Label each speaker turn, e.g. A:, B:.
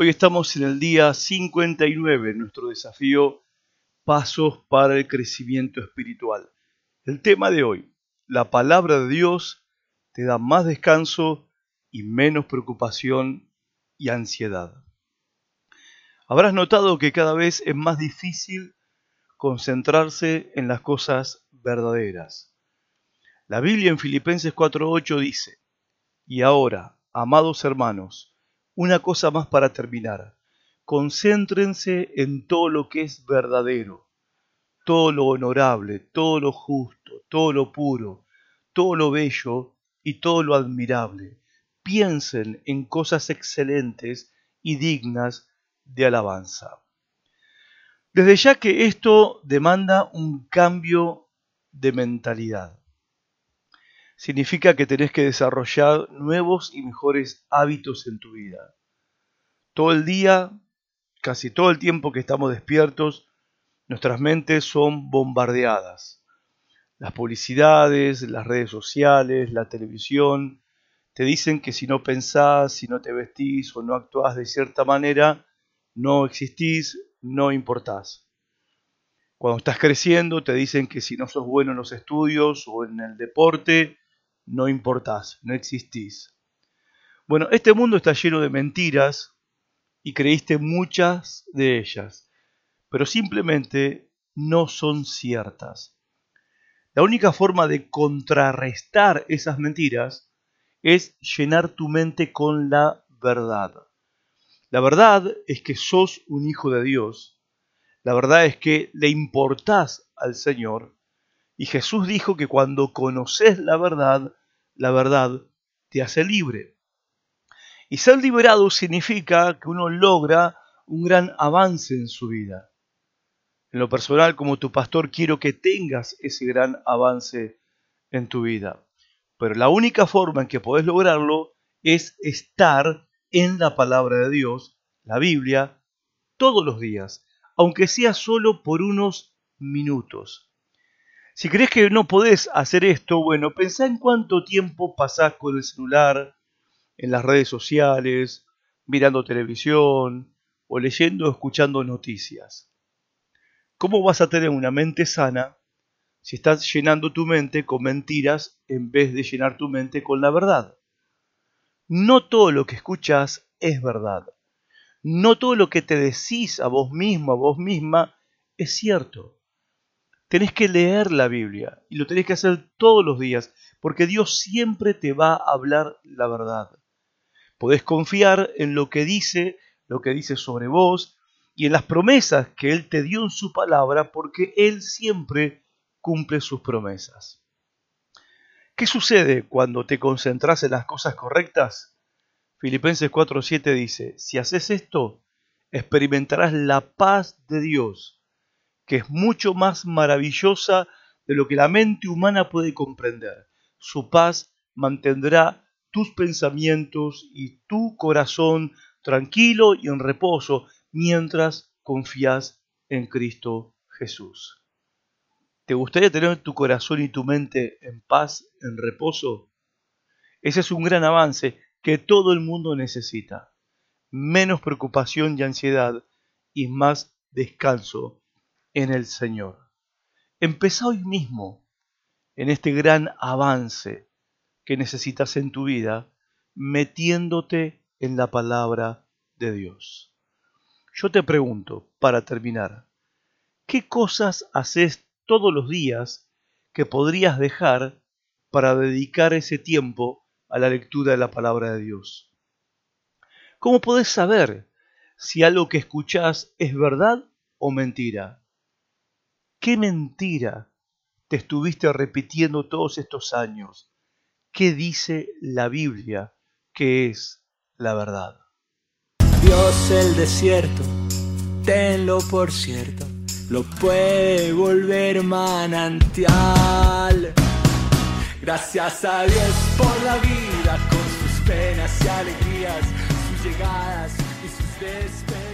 A: Hoy estamos en el día 59, nuestro desafío Pasos para el crecimiento espiritual. El tema de hoy, la palabra de Dios te da más descanso y menos preocupación y ansiedad. Habrás notado que cada vez es más difícil concentrarse en las cosas verdaderas. La Biblia en Filipenses 4.8 dice, y ahora, amados hermanos, una cosa más para terminar. Concéntrense en todo lo que es verdadero, todo lo honorable, todo lo justo, todo lo puro, todo lo bello y todo lo admirable. Piensen en cosas excelentes y dignas de alabanza. Desde ya que esto demanda un cambio de mentalidad. Significa que tenés que desarrollar nuevos y mejores hábitos en tu vida. Todo el día, casi todo el tiempo que estamos despiertos, nuestras mentes son bombardeadas. Las publicidades, las redes sociales, la televisión, te dicen que si no pensás, si no te vestís o no actuás de cierta manera, no existís, no importás. Cuando estás creciendo te dicen que si no sos bueno en los estudios o en el deporte, no importás, no existís. Bueno, este mundo está lleno de mentiras y creíste muchas de ellas, pero simplemente no son ciertas. La única forma de contrarrestar esas mentiras es llenar tu mente con la verdad. La verdad es que sos un hijo de Dios la verdad es que le importás al Señor. Y Jesús dijo que cuando conoces la verdad, la verdad te hace libre. Y ser liberado significa que uno logra un gran avance en su vida. En lo personal, como tu pastor, quiero que tengas ese gran avance en tu vida. Pero la única forma en que podés lograrlo es estar en la palabra de Dios, la Biblia, todos los días aunque sea solo por unos minutos. Si crees que no podés hacer esto, bueno, pensá en cuánto tiempo pasás con el celular, en las redes sociales, mirando televisión o leyendo o escuchando noticias. ¿Cómo vas a tener una mente sana si estás llenando tu mente con mentiras en vez de llenar tu mente con la verdad? No todo lo que escuchas es verdad. No todo lo que te decís a vos mismo, a vos misma, es cierto. Tenés que leer la Biblia y lo tenés que hacer todos los días, porque Dios siempre te va a hablar la verdad. Podés confiar en lo que dice, lo que dice sobre vos y en las promesas que Él te dio en su palabra, porque Él siempre cumple sus promesas. ¿Qué sucede cuando te concentras en las cosas correctas? Filipenses 4:7 dice, si haces esto, experimentarás la paz de Dios, que es mucho más maravillosa de lo que la mente humana puede comprender. Su paz mantendrá tus pensamientos y tu corazón tranquilo y en reposo mientras confías en Cristo Jesús. ¿Te gustaría tener tu corazón y tu mente en paz, en reposo? Ese es un gran avance que todo el mundo necesita. Menos preocupación y ansiedad y más descanso en el Señor. Empezá hoy mismo en este gran avance que necesitas en tu vida, metiéndote en la palabra de Dios. Yo te pregunto, para terminar, ¿qué cosas haces todos los días que podrías dejar para dedicar ese tiempo a la lectura de la palabra de Dios. ¿Cómo podés saber si algo que escuchás es verdad o mentira? ¿Qué mentira te estuviste repitiendo todos estos años? ¿Qué dice la Biblia que es la verdad?
B: Dios el desierto, tenlo por cierto, lo puede volver manantial. Gracias a Dios por la vida con sus penas y alegrías, sus llegadas y sus despegadas.